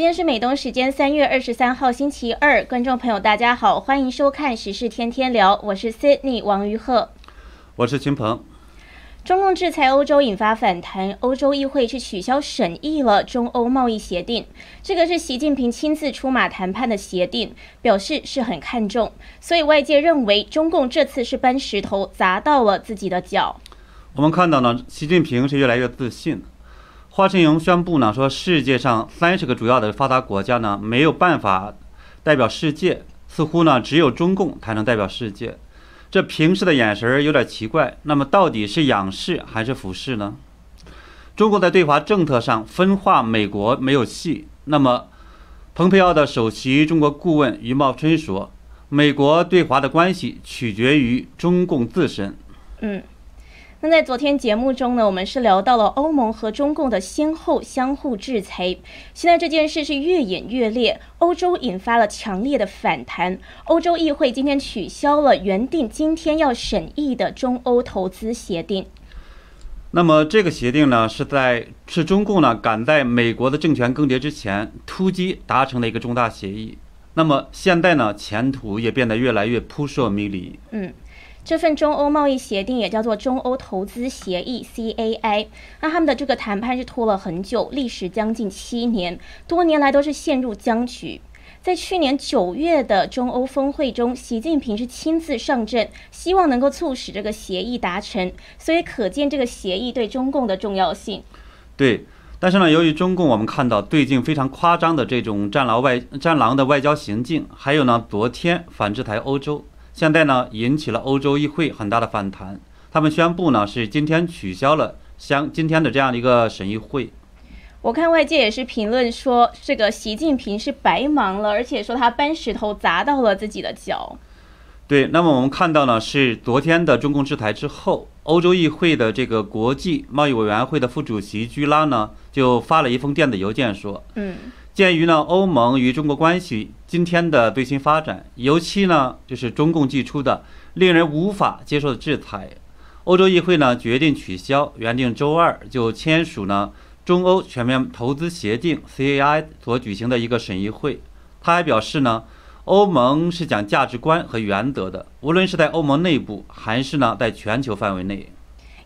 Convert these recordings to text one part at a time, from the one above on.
今天是美东时间三月二十三号星期二，观众朋友大家好，欢迎收看时事天天聊，我是 Sydney 王于鹤，我是秦鹏。中共制裁欧洲引发反弹，欧洲议会是取消审议了中欧贸易协定，这个是习近平亲自出马谈判的协定，表示是很看重，所以外界认为中共这次是搬石头砸到了自己的脚。我们看到呢，习近平是越来越自信。华春莹宣布呢，说世界上三十个主要的发达国家呢没有办法代表世界，似乎呢只有中共才能代表世界。这平视的眼神有点奇怪。那么到底是仰视还是俯视呢？中国在对华政策上分化美国没有戏。那么，蓬佩奥的首席中国顾问余茂春说，美国对华的关系取决于中共自身。嗯。那在昨天节目中呢，我们是聊到了欧盟和中共的先后相互制裁。现在这件事是越演越烈，欧洲引发了强烈的反弹。欧洲议会今天取消了原定今天要审议的中欧投资协定。那么这个协定呢，是在是中共呢赶在美国的政权更迭之前突击达成的一个重大协议。那么现在呢，前途也变得越来越扑朔迷离。嗯。这份中欧贸易协定也叫做中欧投资协议 （CAI）。那他们的这个谈判是拖了很久，历时将近七年，多年来都是陷入僵局。在去年九月的中欧峰会中，习近平是亲自上阵，希望能够促使这个协议达成。所以可见这个协议对中共的重要性。对，但是呢，由于中共我们看到最近非常夸张的这种战狼外战狼的外交行径，还有呢，昨天反制台欧洲。现在呢，引起了欧洲议会很大的反弹。他们宣布呢，是今天取消了相今天的这样的一个审议会。我看外界也是评论说，这个习近平是白忙了，而且说他搬石头砸到了自己的脚。对，那么我们看到呢，是昨天的中共制裁之后，欧洲议会的这个国际贸易委员会的副主席居拉呢，就发了一封电子邮件说，嗯。鉴于呢欧盟与中国关系今天的最新发展，尤其呢就是中共寄出的令人无法接受的制裁，欧洲议会呢决定取消原定周二就签署呢中欧全面投资协定 （CAI） 所举行的一个审议会。他还表示呢，欧盟是讲价值观和原则的，无论是在欧盟内部还是呢在全球范围内。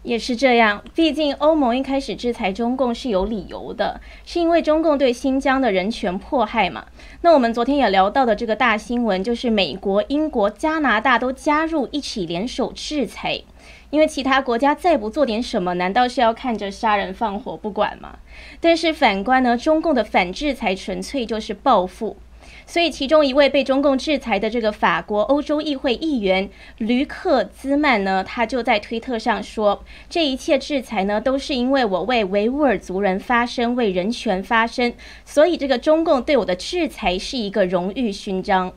也是这样，毕竟欧盟一开始制裁中共是有理由的，是因为中共对新疆的人权迫害嘛。那我们昨天也聊到的这个大新闻，就是美国、英国、加拿大都加入一起联手制裁，因为其他国家再不做点什么，难道是要看着杀人放火不管吗？但是反观呢，中共的反制裁纯粹就是报复。所以，其中一位被中共制裁的这个法国欧洲议会议员吕克兹曼呢，他就在推特上说：“这一切制裁呢，都是因为我为维吾尔族人发声，为人权发声，所以这个中共对我的制裁是一个荣誉勋章。”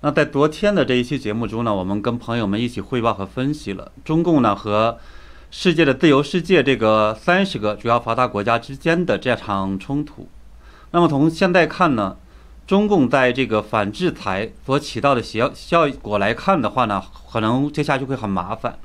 那在昨天的这一期节目中呢，我们跟朋友们一起汇报和分析了中共呢和世界的自由世界这个三十个主要发达国家之间的这场冲突。那么从现在看呢？中共在这个反制裁所起到的效效果来看的话呢，可能接下去会很麻烦。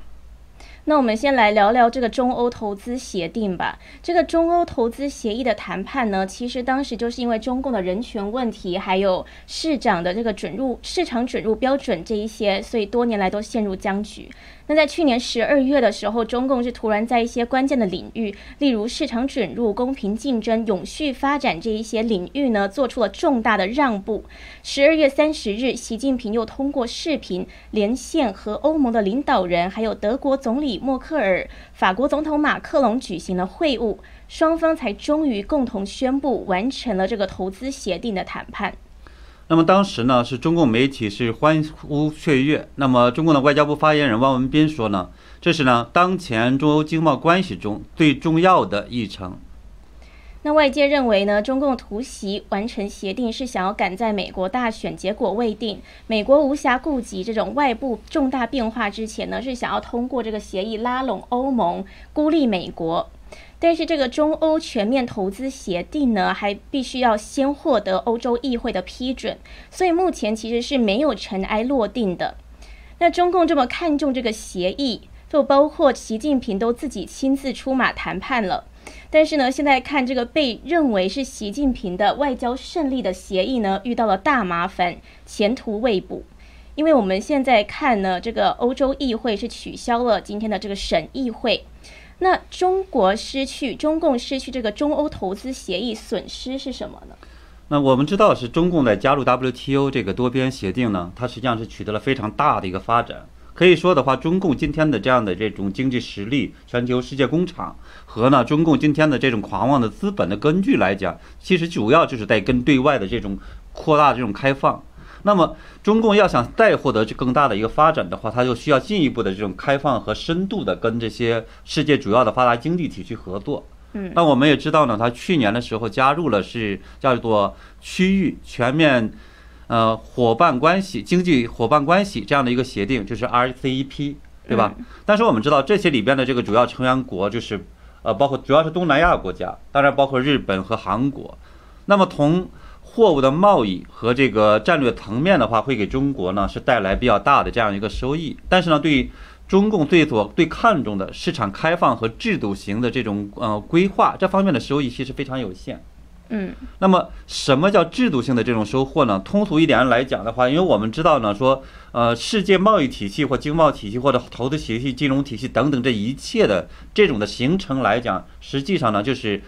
那我们先来聊聊这个中欧投资协定吧。这个中欧投资协议的谈判呢，其实当时就是因为中共的人权问题，还有市长的这个准入市场准入标准这一些，所以多年来都陷入僵局。那在去年十二月的时候，中共是突然在一些关键的领域，例如市场准入、公平竞争、永续发展这一些领域呢，做出了重大的让步。十二月三十日，习近平又通过视频连线和欧盟的领导人，还有德国总理默克尔、法国总统马克龙举行了会晤，双方才终于共同宣布完成了这个投资协定的谈判。那么当时呢，是中共媒体是欢呼雀跃。那么中共的外交部发言人汪文斌说呢，这是呢当前中欧经贸关系中最重要的议程。那外界认为呢，中共突袭完成协定是想要赶在美国大选结果未定、美国无暇顾及这种外部重大变化之前呢，是想要通过这个协议拉拢欧盟，孤立美国。但是这个中欧全面投资协定呢，还必须要先获得欧洲议会的批准，所以目前其实是没有尘埃落定的。那中共这么看重这个协议，就包括习近平都自己亲自出马谈判了。但是呢，现在看这个被认为是习近平的外交胜利的协议呢，遇到了大麻烦，前途未卜。因为我们现在看呢，这个欧洲议会是取消了今天的这个审议会，那中国失去中共失去这个中欧投资协议，损失是什么呢？那我们知道是中共在加入 WTO 这个多边协定呢，它实际上是取得了非常大的一个发展。可以说的话，中共今天的这样的这种经济实力、全球世界工厂和呢中共今天的这种狂妄的资本的根据来讲，其实主要就是在跟对外的这种扩大这种开放。那么中共要想再获得这更大的一个发展的话，它就需要进一步的这种开放和深度的跟这些世界主要的发达经济体去合作。嗯，那我们也知道呢，它去年的时候加入了是叫做区域全面，呃伙伴关系、经济伙伴关系这样的一个协定，就是 RCEP，对吧？但是我们知道这些里边的这个主要成员国就是，呃，包括主要是东南亚国家，当然包括日本和韩国。那么从货物的贸易和这个战略层面的话，会给中国呢是带来比较大的这样一个收益。但是呢，对中共最所最看重的市场开放和制度型的这种呃规划这方面的收益其实非常有限。嗯，那么什么叫制度性的这种收获呢？通俗一点来讲的话，因为我们知道呢，说呃世界贸易体系或经贸体系或者投资体系、金融体系等等这一切的这种的形成来讲，实际上呢就是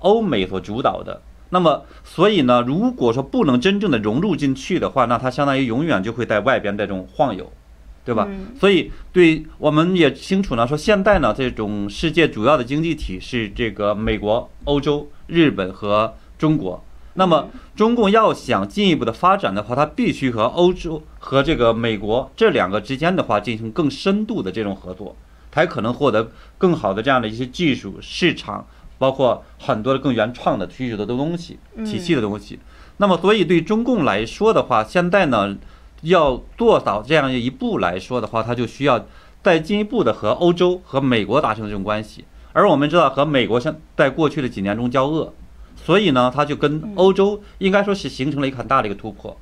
欧美所主导的。那么所以呢，如果说不能真正的融入进去的话，那它相当于永远就会在外边这种晃悠。对吧？所以对我们也清楚呢，说现在呢，这种世界主要的经济体是这个美国、欧洲、日本和中国。那么中共要想进一步的发展的话，它必须和欧洲和这个美国这两个之间的话进行更深度的这种合作，才可能获得更好的这样的一些技术、市场，包括很多的更原创的需求的东西、体系的东西。那么，所以对中共来说的话，现在呢。要做到这样一步来说的话，它就需要再进一步的和欧洲和美国达成这种关系。而我们知道，和美国像在过去的几年中交恶，所以呢，它就跟欧洲应该说是形成了一个很大的一个突破。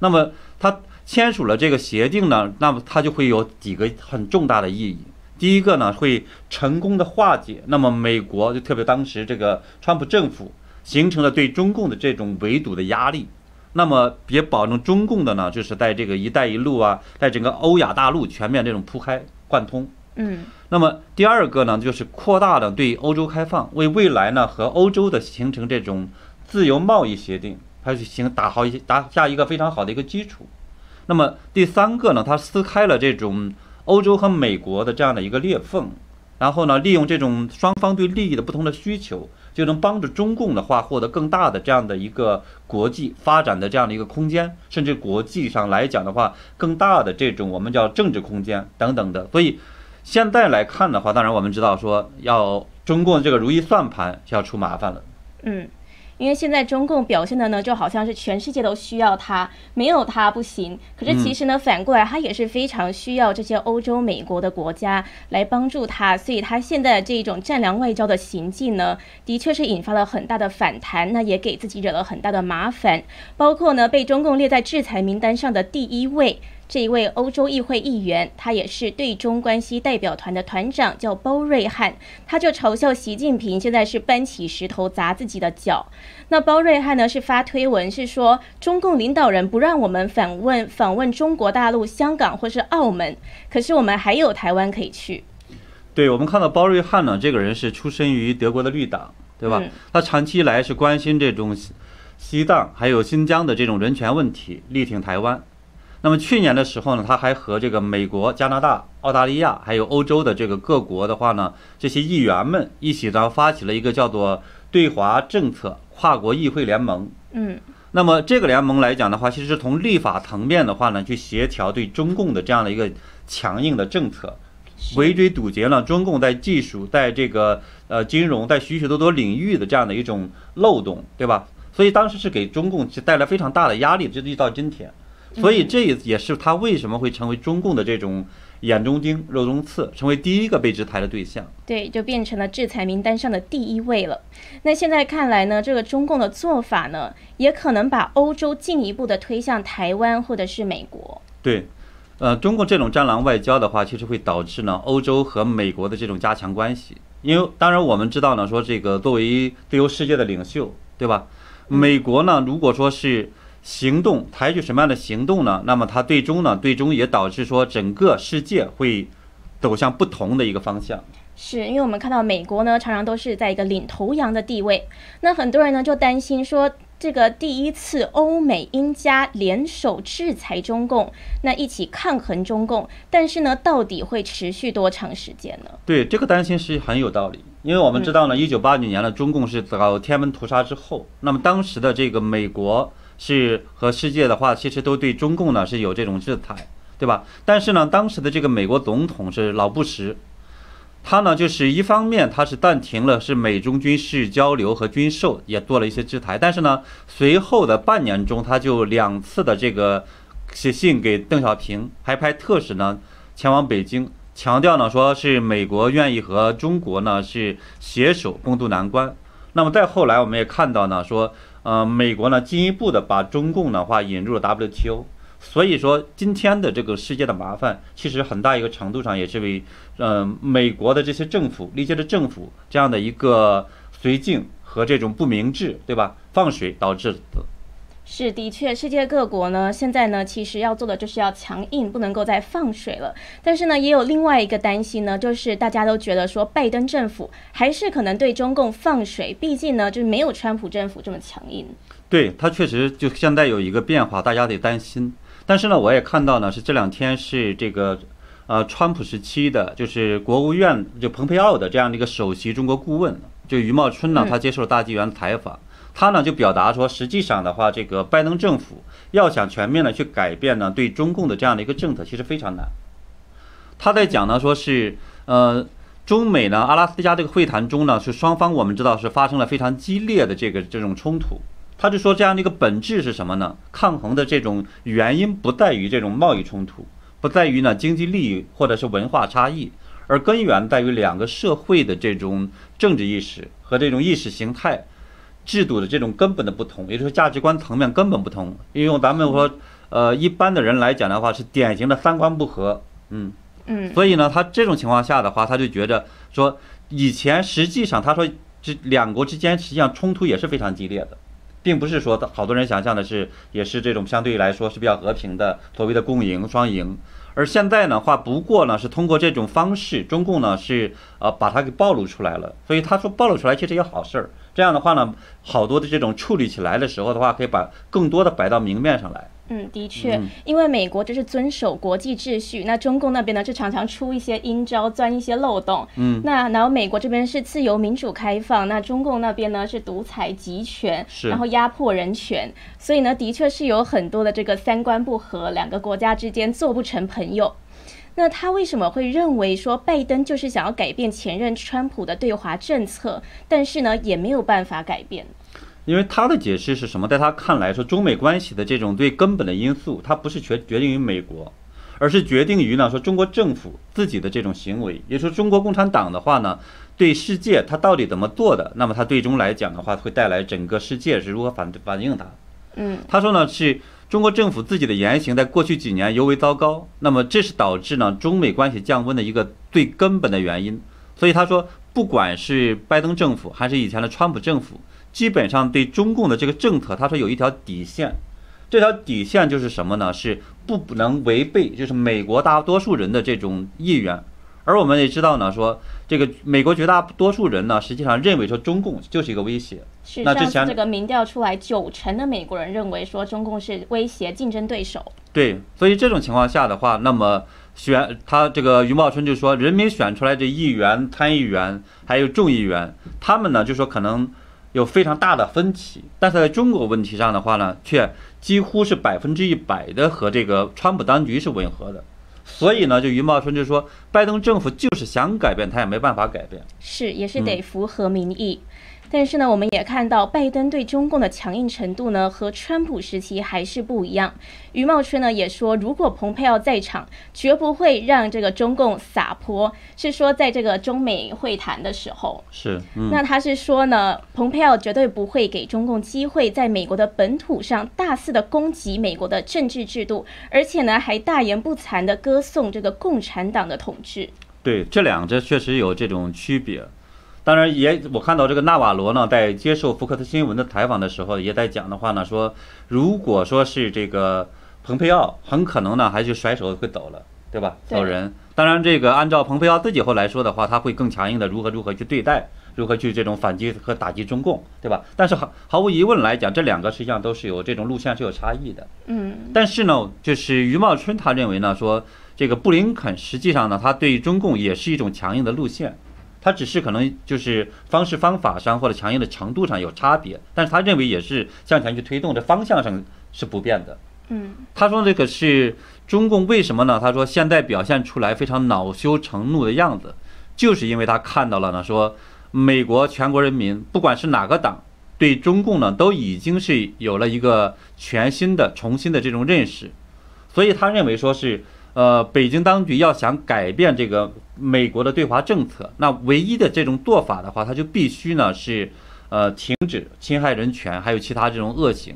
那么，它签署了这个协定呢，那么它就会有几个很重大的意义。第一个呢，会成功的化解那么美国就特别当时这个川普政府形成了对中共的这种围堵的压力。那么也保证中共的呢，就是在这个“一带一路”啊，在整个欧亚大陆全面这种铺开贯通。嗯。那么第二个呢，就是扩大了对欧洲开放，为未来呢和欧洲的形成这种自由贸易协定，它是行打好一打下一个非常好的一个基础。那么第三个呢，它撕开了这种欧洲和美国的这样的一个裂缝，然后呢，利用这种双方对利益的不同的需求。就能帮助中共的话获得更大的这样的一个国际发展的这样的一个空间，甚至国际上来讲的话，更大的这种我们叫政治空间等等的。所以现在来看的话，当然我们知道说要中共这个如意算盘就要出麻烦了。嗯。因为现在中共表现的呢，就好像是全世界都需要他，没有他不行。可是其实呢，反过来他也是非常需要这些欧洲、美国的国家来帮助他。所以他现在的这一种战狼外交的行径呢，的确是引发了很大的反弹，那也给自己惹了很大的麻烦。包括呢，被中共列在制裁名单上的第一位。这一位欧洲议会议员，他也是对中关系代表团的团长，叫包瑞汉，他就嘲笑习近平现在是搬起石头砸自己的脚。那包瑞汉呢是发推文，是说中共领导人不让我们访问访问中国大陆、香港或是澳门，可是我们还有台湾可以去。对我们看到包瑞汉呢，这个人是出身于德国的绿党，对吧？他长期以来是关心这种西藏还有新疆的这种人权问题，力挺台湾。那么去年的时候呢，他还和这个美国、加拿大、澳大利亚还有欧洲的这个各国的话呢，这些议员们一起呢发起了一个叫做“对华政策跨国议会联盟”。嗯，那么这个联盟来讲的话，其实是从立法层面的话呢，去协调对中共的这样的一个强硬的政策，围追堵截了中共在技术、在这个呃金融、在许许多多领域的这样的一种漏洞，对吧？所以当时是给中共是带来非常大的压力，直到今天。所以这也是他为什么会成为中共的这种眼中钉、肉中刺，成为第一个被制裁的对象。对，就变成了制裁名单上的第一位了。那现在看来呢，这个中共的做法呢，也可能把欧洲进一步的推向台湾或者是美国。对，呃，中共这种战狼外交的话，其实会导致呢，欧洲和美国的这种加强关系。因为当然我们知道呢，说这个作为自由世界的领袖，对吧？美国呢，如果说是行动采取什么样的行动呢？那么它最终呢，最终也导致说整个世界会走向不同的一个方向。是因为我们看到美国呢，常常都是在一个领头羊的地位，那很多人呢就担心说。这个第一次欧美英加联手制裁中共，那一起抗衡中共，但是呢，到底会持续多长时间呢？对这个担心是很有道理，因为我们知道呢，一九八九年呢，中共是搞天安门屠杀之后，那么当时的这个美国是和世界的话，其实都对中共呢是有这种制裁，对吧？但是呢，当时的这个美国总统是老布什。他呢，就是一方面，他是暂停了是美中军事交流和军售，也做了一些制裁。但是呢，随后的半年中，他就两次的这个写信给邓小平，还派特使呢前往北京，强调呢说是美国愿意和中国呢是携手共度难关。那么再后来，我们也看到呢说，呃，美国呢进一步的把中共的话引入了 WTO。所以说，今天的这个世界的麻烦，其实很大一个程度上也是为，呃，美国的这些政府、历届的政府这样的一个绥靖和这种不明智，对吧？放水导致的。是，的确，世界各国呢，现在呢，其实要做的就是要强硬，不能够再放水了。但是呢，也有另外一个担心呢，就是大家都觉得说，拜登政府还是可能对中共放水，毕竟呢，就是没有川普政府这么强硬。对他确实就现在有一个变化，大家得担心。但是呢，我也看到呢，是这两天是这个，呃，川普时期的，就是国务院就蓬佩奥的这样的一个首席中国顾问，就余茂春呢，他接受了大纪元采访，他呢就表达说，实际上的话，这个拜登政府要想全面的去改变呢，对中共的这样的一个政策，其实非常难。他在讲呢，说是，呃，中美呢，阿拉斯加这个会谈中呢，是双方我们知道是发生了非常激烈的这个这种冲突。他就说，这样的一个本质是什么呢？抗衡的这种原因不在于这种贸易冲突，不在于呢经济利益或者是文化差异，而根源在于两个社会的这种政治意识和这种意识形态制度的这种根本的不同，也就是价值观层面根本不同。因为咱们说，呃，一般的人来讲的话，是典型的三观不合，嗯嗯。所以呢，他这种情况下的话，他就觉得说，以前实际上他说这两国之间实际上冲突也是非常激烈的。并不是说好多人想象的是，也是这种相对来说是比较和平的所谓的共赢双赢，而现在的话不过呢是通过这种方式，中共呢是呃把它给暴露出来了，所以他说暴露出来其实也好事儿，这样的话呢，好多的这种处理起来的时候的话，可以把更多的摆到明面上来。嗯，的确，因为美国这是遵守国际秩序，那中共那边呢就常常出一些阴招，钻一些漏洞。嗯，那然后美国这边是自由民主开放，那中共那边呢是独裁集权，然后压迫人权，所以呢的确是有很多的这个三观不合，两个国家之间做不成朋友。那他为什么会认为说拜登就是想要改变前任川普的对华政策，但是呢也没有办法改变？因为他的解释是什么？在他看来，说中美关系的这种最根本的因素，它不是决决定于美国，而是决定于呢说中国政府自己的这种行为。也说中国共产党的话呢，对世界它到底怎么做的？那么它最终来讲的话，会带来整个世界是如何反反应它。嗯，他说呢，是中国政府自己的言行在过去几年尤为糟糕，那么这是导致呢中美关系降温的一个最根本的原因。所以他说，不管是拜登政府还是以前的川普政府。基本上对中共的这个政策，他说有一条底线，这条底线就是什么呢？是不能违背，就是美国大多数人的这种意愿。而我们也知道呢，说这个美国绝大多数人呢，实际上认为说中共就是一个威胁。是，那之前这个民调出来，九成的美国人认为说中共是威胁竞争对手。对，所以这种情况下的话，那么选他这个余茂春就说，人民选出来的议员、参议员还有众议员，他们呢就说可能。有非常大的分歧，但是在中国问题上的话呢，却几乎是百分之一百的和这个川普当局是吻合的。所以呢，就余茂春就说，拜登政府就是想改变，他也没办法改变。是，也是得符合民意。但是呢，我们也看到拜登对中共的强硬程度呢，和川普时期还是不一样。余茂春呢也说，如果蓬佩奥在场，绝不会让这个中共撒泼。是说在这个中美会谈的时候，是。那他是说呢，蓬佩奥绝对不会给中共机会在美国的本土上大肆的攻击美国的政治制度，而且呢还大言不惭的歌颂这个共产党的统治。对，这两者确实有这种区别。当然也，我看到这个纳瓦罗呢，在接受福克斯新闻的采访的时候，也在讲的话呢，说如果说是这个蓬佩奥，很可能呢还是甩手会走了，对吧？走人。当然，这个按照蓬佩奥自己后来说的话，他会更强硬的如何如何去对待，如何去这种反击和打击中共，对吧？但是毫毫无疑问来讲，这两个实际上都是有这种路线是有差异的。嗯，但是呢，就是余茂春他认为呢，说这个布林肯实际上呢，他对中共也是一种强硬的路线，他只是可能就是方式方法上或者强硬的程度上有差别，但是他认为也是向前去推动，这方向上是不变的。嗯，他说这个是中共为什么呢？他说现在表现出来非常恼羞成怒的样子，就是因为他看到了呢，说美国全国人民不管是哪个党。对中共呢，都已经是有了一个全新的、重新的这种认识，所以他认为说是，呃，北京当局要想改变这个美国的对华政策，那唯一的这种做法的话，他就必须呢是，呃，停止侵害人权，还有其他这种恶行。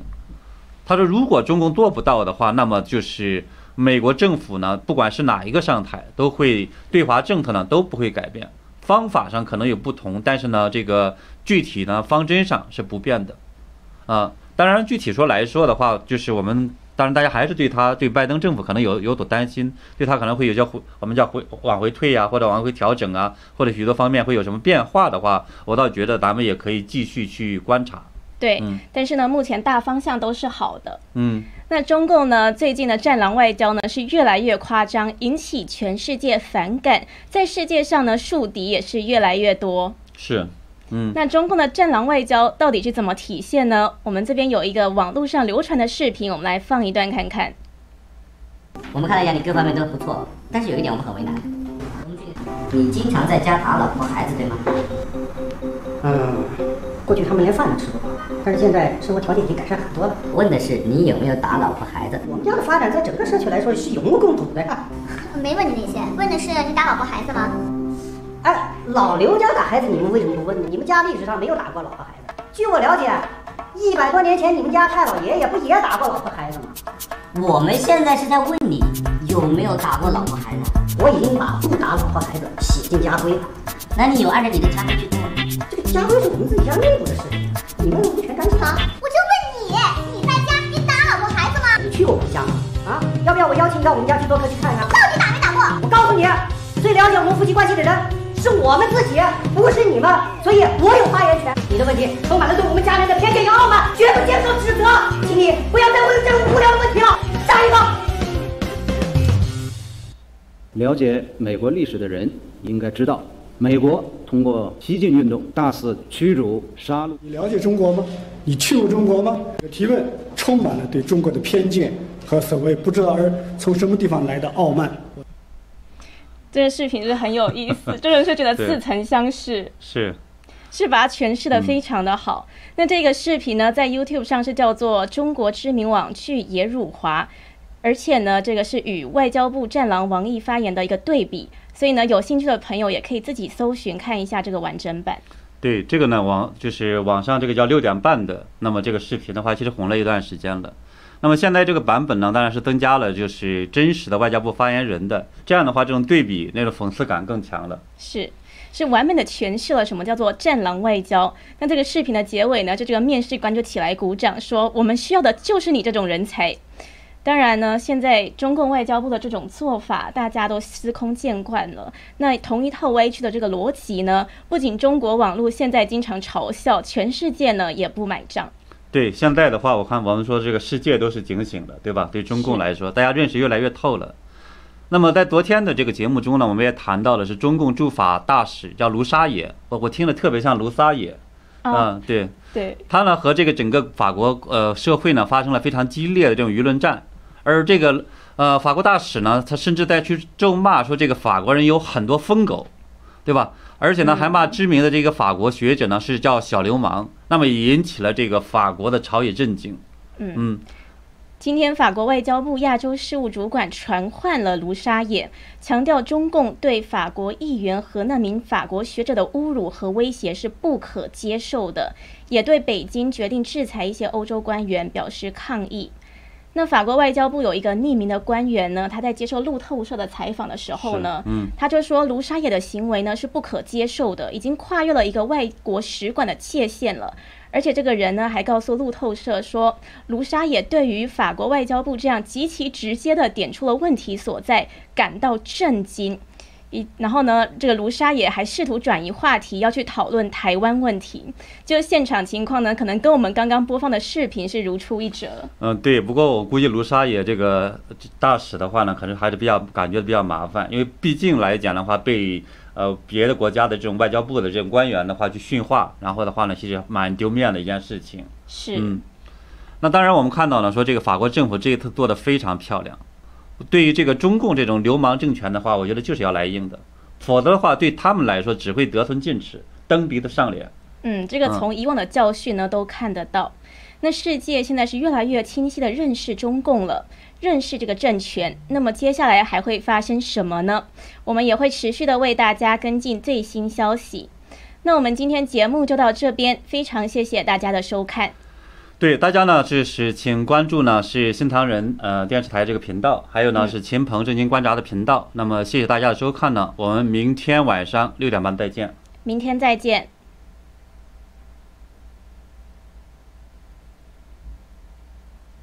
他说，如果中共做不到的话，那么就是美国政府呢，不管是哪一个上台，都会对华政策呢都不会改变。方法上可能有不同，但是呢，这个具体呢方针上是不变的，啊，当然具体说来说的话，就是我们当然大家还是对他对拜登政府可能有有所担心，对他可能会有些回我们叫回往回退呀，或者往回调整啊，或者许多方面会有什么变化的话，我倒觉得咱们也可以继续去观察。对，嗯但是呢，目前大方向都是好的。嗯，那中共呢，最近的战狼外交呢是越来越夸张，引起全世界反感，在世界上呢，树敌也是越来越多。是，嗯，那中共的战狼外交到底是怎么体现呢？我们这边有一个网络上流传的视频，我们来放一段看看。我们看了一下，你各方面都不错，但是有一点我们很为难。你经常在家打老婆孩子，对吗？嗯，过去他们连饭都吃不饱，但是现在生活条件已经改善很多了。问的是你有没有打老婆孩子？我们家的发展在整个社区来说是有目共睹的。没问你那些，问的是你打老婆孩子吗？哎，老刘家打孩子，你们为什么不问呢？你们家历史上没有打过老婆孩子。据我了解，一百多年前你们家太老爷爷不也打过老婆孩子吗？我们现在是在问你有没有打过老婆孩子？我已经把不打老婆孩子写进家规了。那你有按照你的家规去做吗？这个家规是我们自己家内部的事情，你们无权干涉。啊，我就问你，你在家你打老婆孩子吗？你去过我们家吗？啊，要不要我邀请你到我们家去做客去看看？到底打没打过？我告诉你，最了解我们夫妻关系的人是我们自己，不是你们，所以我有发言权。你的问题充满了对我们家人的偏见与傲慢，绝不接受指责，请你不要再问这种无聊的问题了。下一个。了解美国历史的人应该知道，美国通过西进运动大肆驱逐、杀戮。你了解中国吗？你去过中国吗？提问充满了对中国的偏见和所谓不知道而从什么地方来的傲慢。这个视频是很有意思，真的是觉得似曾相识，是，是把它诠释的非常的好。那这个视频呢，在 YouTube 上是叫做“中国知名网剧野辱华”，而且呢，这个是与外交部战狼王毅发言的一个对比，所以呢，有兴趣的朋友也可以自己搜寻看一下这个完整版。对这个呢，网就是网上这个叫六点半的，那么这个视频的话，其实红了一段时间了。那么现在这个版本呢，当然是增加了就是真实的外交部发言人的，这样的话，这种对比那种讽刺感更强了。是，是完美的诠释了什么叫做战狼外交。那这个视频的结尾呢，就这个面试官就起来鼓掌说：“我们需要的就是你这种人才。”当然呢，现在中共外交部的这种做法，大家都司空见惯了。那同一套歪曲的这个逻辑呢，不仅中国网络现在经常嘲笑，全世界呢也不买账。对，现在的话，我看我们说这个世界都是警醒的，对吧？对中共来说，大家认识越来越透了。那么在昨天的这个节目中呢，我们也谈到了是中共驻法大使叫卢沙野，我我听了特别像卢沙野，啊。嗯，对，对，他呢和这个整个法国呃社会呢发生了非常激烈的这种舆论战，而这个呃法国大使呢，他甚至在去咒骂说这个法国人有很多疯狗，对吧？而且呢还骂知名的这个法国学者呢是叫小流氓，那么也引起了这个法国的朝野震惊。嗯嗯，今天，法国外交部亚洲事务主管传唤了卢沙野，强调中共对法国议员和那名法国学者的侮辱和威胁是不可接受的，也对北京决定制裁一些欧洲官员表示抗议。那法国外交部有一个匿名的官员呢，他在接受路透社的采访的时候呢，嗯，他就说卢沙野的行为呢是不可接受的，已经跨越了一个外国使馆的界限了。而且这个人呢还告诉路透社说，卢沙野对于法国外交部这样极其直接的点出了问题所在感到震惊。一，然后呢，这个卢沙野还试图转移话题，要去讨论台湾问题。就现场情况呢，可能跟我们刚刚播放的视频是如出一辙。嗯，对。不过我估计卢沙野这个大使的话呢，可能还是比较感觉比较麻烦，因为毕竟来讲的话，被呃别的国家的这种外交部的这种官员的话去训话，然后的话呢，其实蛮丢面的一件事情。是。嗯。那当然，我们看到了说这个法国政府这一次做的非常漂亮。对于这个中共这种流氓政权的话，我觉得就是要来硬的，否则的话对他们来说只会得寸进尺、蹬鼻子上脸。嗯，这个从以往的教训呢都看得到。那世界现在是越来越清晰的认识中共了，认识这个政权。那么接下来还会发生什么呢？我们也会持续的为大家跟进最新消息。那我们今天节目就到这边，非常谢谢大家的收看。对大家呢，就是请关注呢是新唐人呃电视台这个频道，还有呢是秦鹏正经观察的频道。那么谢谢大家的收看呢，我们明天晚上六点半再见。明天再见。